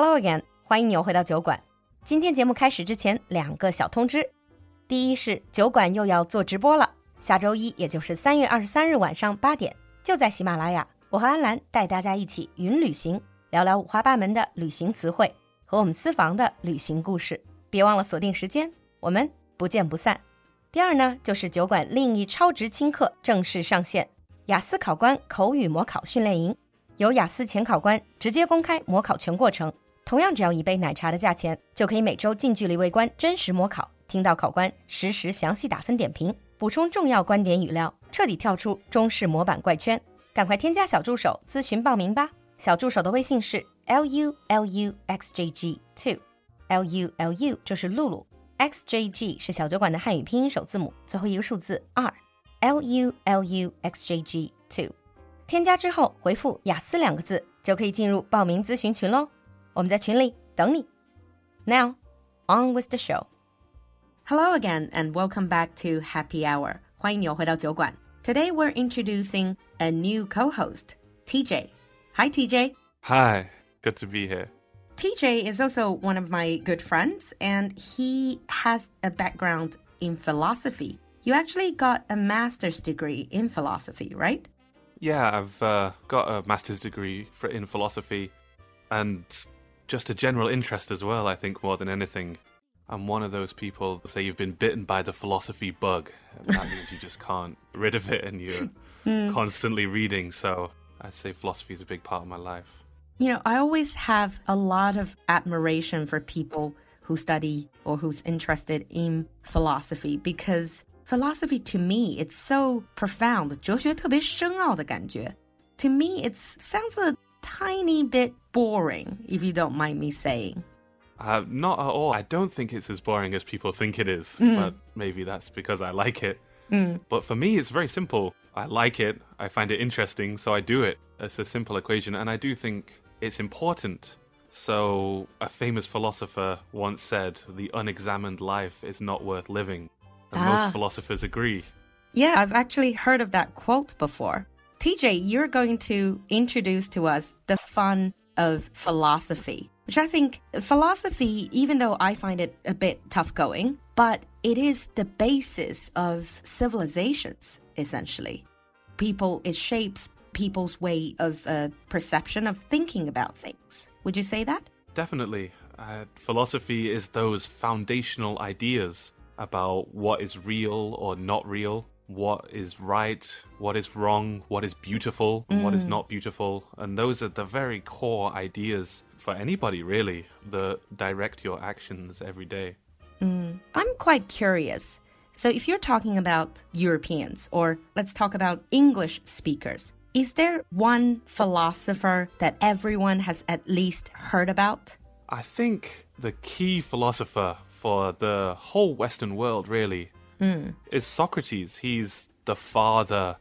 Hello again，欢迎你又回到酒馆。今天节目开始之前，两个小通知。第一是酒馆又要做直播了，下周一，也就是三月二十三日晚上八点，就在喜马拉雅，我和安澜带大家一起云旅行，聊聊五花八门的旅行词汇和我们私房的旅行故事。别忘了锁定时间，我们不见不散。第二呢，就是酒馆另一超值轻课正式上线——雅思考官口语模考训练营，由雅思前考官直接公开模考全过程。同样，只要一杯奶茶的价钱，就可以每周近距离围观真实模考，听到考官实时详细打分点评，补充重要观点语料，彻底跳出中式模板怪圈。赶快添加小助手咨询报名吧！小助手的微信是 l u l u x j g two，l u l u 就是露露，x j g 是小酒馆的汉语拼音首字母，最后一个数字二，l u l u x j g two。添加之后回复“雅思”两个字，就可以进入报名咨询群喽。我们在群里等你。Now, on with the show. Hello again and welcome back to Happy Hour. 欢迎你又回到酒馆。Today we're introducing a new co-host, TJ. Hi, TJ. Hi, good to be here. TJ is also one of my good friends, and he has a background in philosophy. You actually got a master's degree in philosophy, right? Yeah, I've uh, got a master's degree for, in philosophy and just a general interest as well, I think, more than anything. I'm one of those people say you've been bitten by the philosophy bug. that means you just can't rid of it and you're mm. constantly reading. So I'd say philosophy is a big part of my life. You know, I always have a lot of admiration for people who study or who's interested in philosophy because philosophy to me it's so profound. To me, it sounds a tiny bit boring, if you don't mind me saying. Uh, not at all. I don't think it's as boring as people think it is, but maybe that's because I like it. But for me, it's very simple. I like it, I find it interesting, so I do it. It's a simple equation, and I do think it's important. So, a famous philosopher once said, The unexamined life is not worth living. And Ah. most philosophers agree. Yeah, I've actually heard of that quote before. TJ, you're going to introduce to us the fun of philosophy, which I think philosophy, even though I find it a bit tough going, but it is the basis of civilizations, essentially. People, it shapes people's way of uh, perception of thinking about things. Would you say that? Definitely. Uh, philosophy is those foundational ideas about what is real or not real, what is right, what is wrong, what is beautiful, and what is mm. not beautiful. And those are the very core ideas for anybody, really, that direct your actions every day. Mm. I'm quite curious. So, if you're talking about Europeans, or let's talk about English speakers, is there one philosopher that everyone has at least heard about? I think the key philosopher for the whole Western world, really, Hmm. is Socrates. He's the father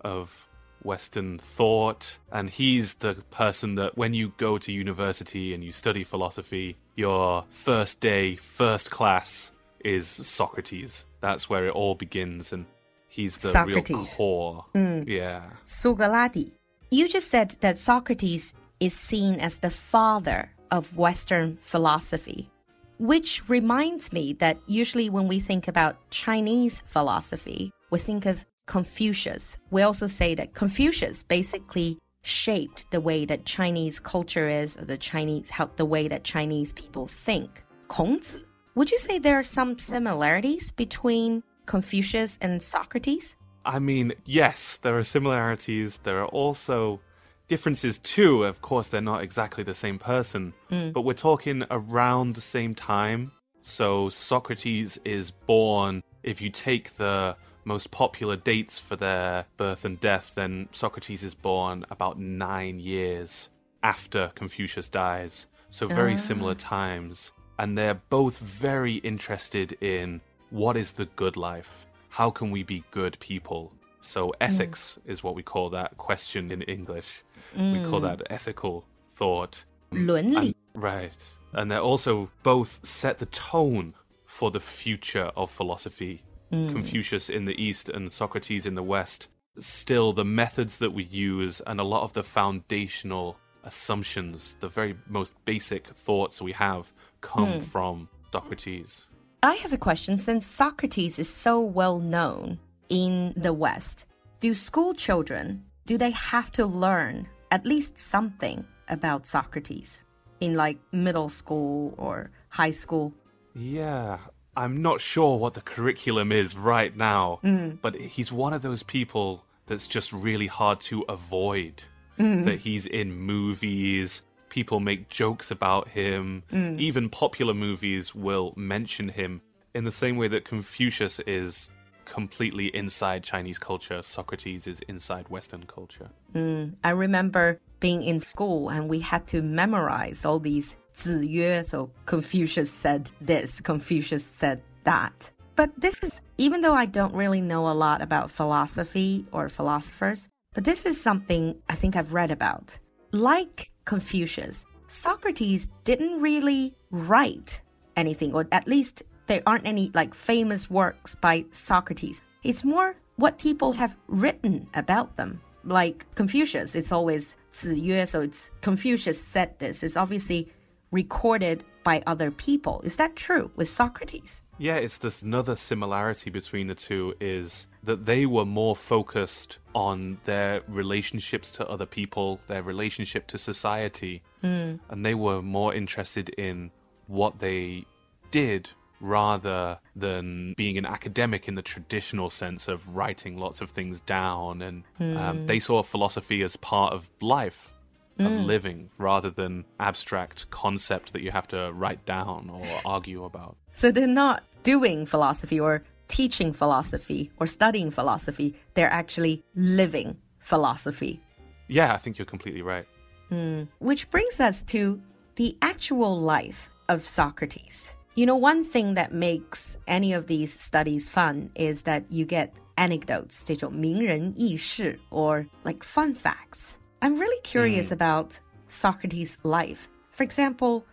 of Western thought, and he's the person that when you go to university and you study philosophy, your first day, first class is Socrates. That's where it all begins, and he's the real Socrates. core. Hmm. Yeah. Sugaladi. You just said that Socrates is seen as the father of Western philosophy, which reminds me that usually when we think about Chinese philosophy, we think of Confucius. We also say that Confucius basically shaped the way that Chinese culture is, the Chinese how the way that Chinese people think. 孔子. Would you say there are some similarities between Confucius and Socrates? I mean, yes, there are similarities. There are also differences too. Of course, they're not exactly the same person, mm. but we're talking around the same time. So, Socrates is born, if you take the most popular dates for their birth and death, then Socrates is born about nine years after Confucius dies. So, very ah. similar times. And they're both very interested in what is the good life? How can we be good people? So, mm. ethics is what we call that question in English. We call mm. that ethical thought. 伦理. Right. And they also both set the tone for the future of philosophy. Mm. Confucius in the East and Socrates in the West. Still, the methods that we use and a lot of the foundational assumptions, the very most basic thoughts we have come hmm. from Socrates. I have a question since Socrates is so well known in the West. Do school children do they have to learn at least something about Socrates in like middle school or high school? Yeah, I'm not sure what the curriculum is right now, mm. but he's one of those people that's just really hard to avoid. Mm. That he's in movies, people make jokes about him, mm. even popular movies will mention him in the same way that Confucius is completely inside Chinese culture, Socrates is inside Western culture. Mm, I remember being in school and we had to memorize all these so Confucius said this, Confucius said that. But this is, even though I don't really know a lot about philosophy or philosophers, but this is something I think I've read about. Like Confucius, Socrates didn't really write anything, or at least there aren't any like famous works by Socrates. It's more what people have written about them. Like Confucius, it's always 子曰, so it's Confucius said this. It's obviously recorded by other people. Is that true with Socrates? Yeah, it's this another similarity between the two is that they were more focused on their relationships to other people, their relationship to society, hmm. and they were more interested in what they did rather than being an academic in the traditional sense of writing lots of things down. And um, hmm. they saw philosophy as part of life. Of hmm. living rather than abstract concept that you have to write down or argue about. So they're not doing philosophy or teaching philosophy or studying philosophy. They're actually living philosophy. Yeah, I think you're completely right. Hmm. Which brings us to the actual life of Socrates. You know, one thing that makes any of these studies fun is that you get anecdotes, 这种名人轶事, or like fun facts. I'm really curious about Socrates' life. For example,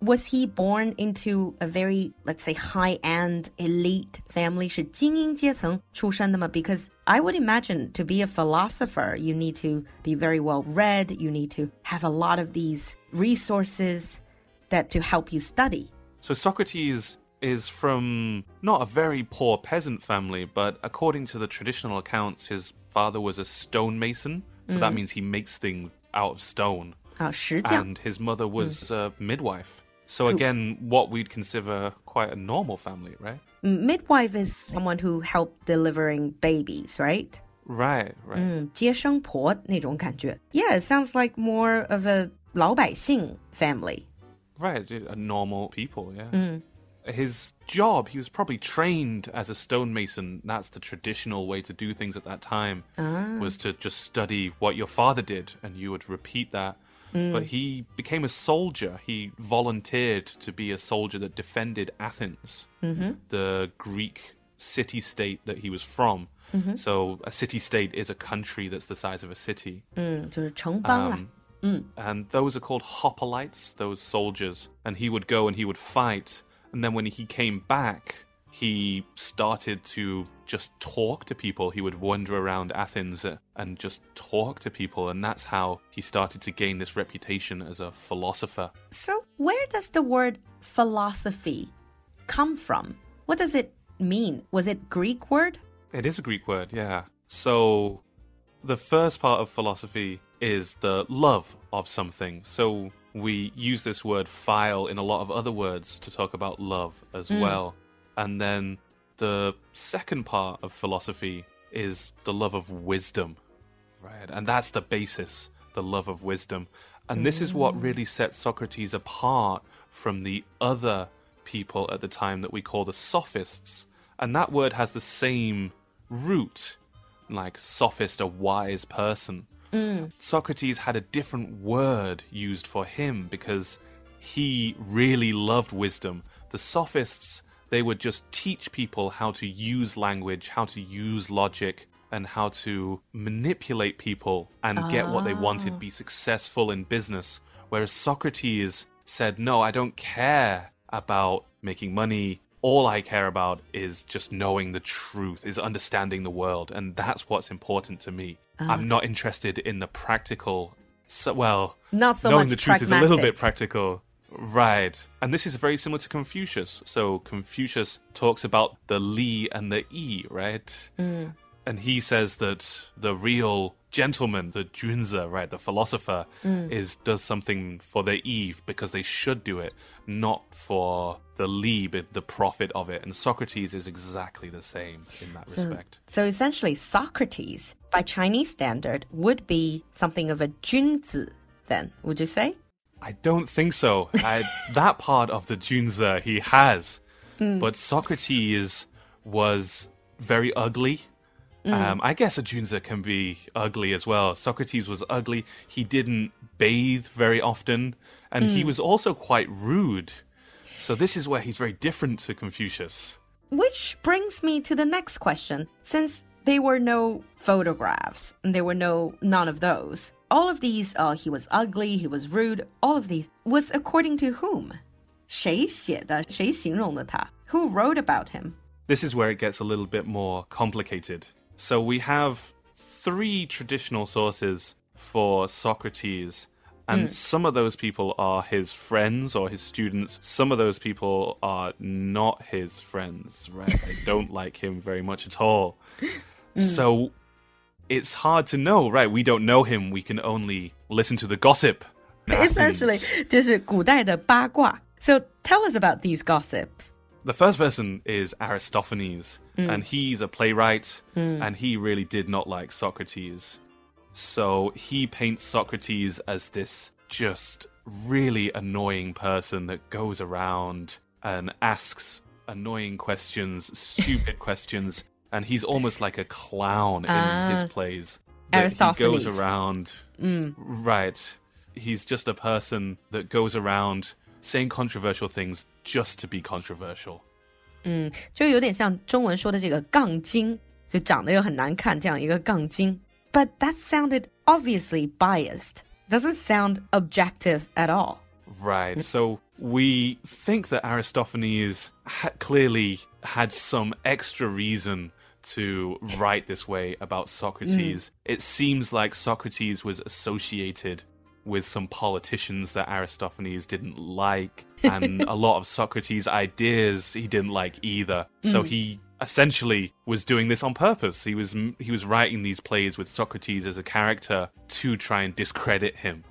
was he born into a very, let's say, high-end elite family? 是精英阶层出身的吗? Because I would imagine to be a philosopher, you need to be very well read. You need to have a lot of these resources that to help you study. So Socrates is from not a very poor peasant family, but according to the traditional accounts, his father was a stonemason. So that means he makes things out of stone. 啊，石匠。 And his mother was a midwife. So again, what we'd consider quite a normal family, right? Midwife is someone who helped delivering babies, right? Right, right. 嗯，接生婆那种感觉. Yeah, it sounds like more of a 老百姓 family. Right, a normal people, yeah. His job, he was probably trained as a stonemason. That's the traditional way to do things at that time, was to just study what your father did, and you would repeat that. But he became a soldier. He volunteered to be a soldier that defended Athens, the Greek city state that he was from. So, a city state is a country that's the size of a city. 嗯，就是城邦啦。 Um, and those are called hoplites, those soldiers. And he would go and he would fight. And then when he came back, he started to just talk to people. He would wander around Athens uh, and just talk to people. And that's how he started to gain this reputation as a philosopher. So, where does the word philosophy come from? What does it mean? Was it Greek word? It is a Greek word, yeah. So the first part of philosophy is the love of something. So we use this word file in a lot of other words to talk about love as hmm. well. And then the second part of philosophy is the love of wisdom. Right. And that's the basis, the love of wisdom. And this is what really hmm. sets Socrates apart from the other people at the time that we call the sophists. And that word has the same root, like sophist, a wise person. Mm. Socrates had a different word used for him because he really loved wisdom. The sophists, they would just teach people how to use language, how to use logic, and how to manipulate people and get what they wanted, ah. be successful in business. Whereas Socrates said, No, I don't care about making money. All I care about is just knowing the truth, is understanding the world. And that's what's important to me. I'm not interested in the practical So, well, not so knowing the truth pragmatic. is a little bit practical. Right. And this is very similar to Confucius. So Confucius talks about the li and the yi, right? Mm. And he says that the real gentleman, the junzi, right, the philosopher, Mm. is does something for the yi because they should do it, not for the li, but the profit of it. And Socrates is exactly the same in that respect. So essentially, Socrates, by Chinese standard, would be something of a 君子. Then, would you say? I don't think so. I, that part of the Junzi he has, hmm. but Socrates was very ugly. Hmm. Um, I guess a Junzi can be ugly as well. Socrates was ugly. He didn't bathe very often, and he hmm. was also quite rude. So this is where he's very different to Confucius. Which brings me to the next question. Since there were no photographs, and there were no none of those, all of these, uh, he was ugly, he was rude, all of these was according to whom? 谁写的？谁形容的他? Who wrote about him? This is where it gets a little bit more complicated. So we have three traditional sources for Socrates, and mm. some of those people are his friends or his students. Some of those people are not his friends, right? they don't like him very much at all. Mm. So it's hard to know, right? We don't know him. We can only listen to the gossip. Essentially, So tell us about these gossips. The first person is Aristophanes, mm. and he's a playwright, mm. and he really did not like Socrates. So he paints Socrates as this just really annoying person that goes around and asks annoying questions, stupid questions, and he's almost like a clown in Ah. his plays. That He Aristophanes. goes around, right? He's just a person that goes around saying controversial things just to be controversial. 就有点像中文说的这个杠精，就长得又很难看这样一个杠精。 But that sounded obviously biased. Doesn't sound objective at all. Right. So we think that Aristophanes ha- clearly had some extra reason to write this way about Socrates. Mm. It seems like Socrates was associated with some politicians that Aristophanes didn't like, and a lot of Socrates' ideas he didn't like either. So mm. he essentially was doing this on purpose. He was he was writing these plays with Socrates as a character to try and discredit him.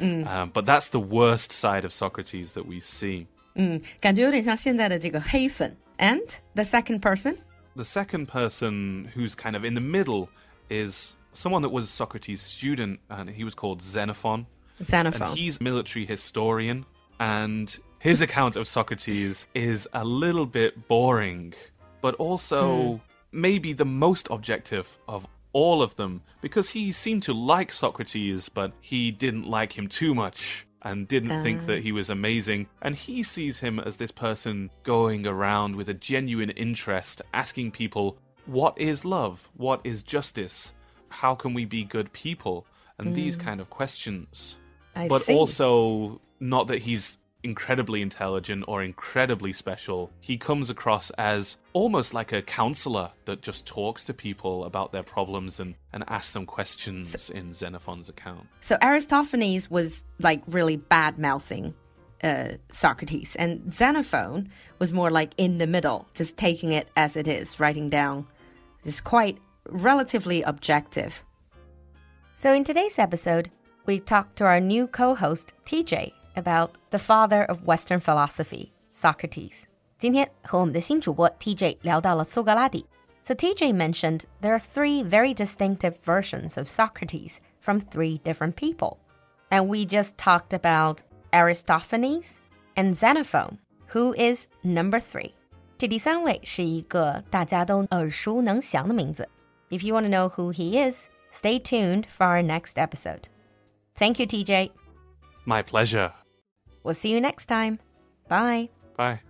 Um, but that's the worst side of Socrates that we see. 嗯，感觉有点像现在的这个黑粉。And the second person? The second person who's kind of in the middle is someone that was Socrates' student, and he was called Xenophon. And Xenophon. he's a military historian, and his account of Socrates is a little bit boring, but also hmm. maybe the most objective of all of them because he seemed to like Socrates, but he didn't like him too much and didn't think that he was amazing. And he sees him as this person going around with a genuine interest, asking people, What is love? What is justice? How can we be good people? And these hmm. kind of questions I but see. also not that he's incredibly intelligent or incredibly special. He comes across as almost like a counselor that just talks to people about their problems and, and asks them questions in Xenophon's account. So Aristophanes was like really bad mouthing uh, Socrates, and Xenophon was more like in the middle, just taking it as it is, writing down. Just quite relatively objective. So in today's episode, we talked to our new co-host TJ about the father of Western philosophy, Socrates. 今天和我们的新主播 TJ 聊到了苏格拉底。So TJ mentioned there are three very distinctive versions of Socrates from three different people. And we just talked about Aristophanes and Xenophon, who is number three. 这第三位是一个大家都耳熟能详的名字。If you want to know who he is, stay tuned for our next episode. Thank you, TJ. My pleasure. We'll see you next time. Bye. Bye.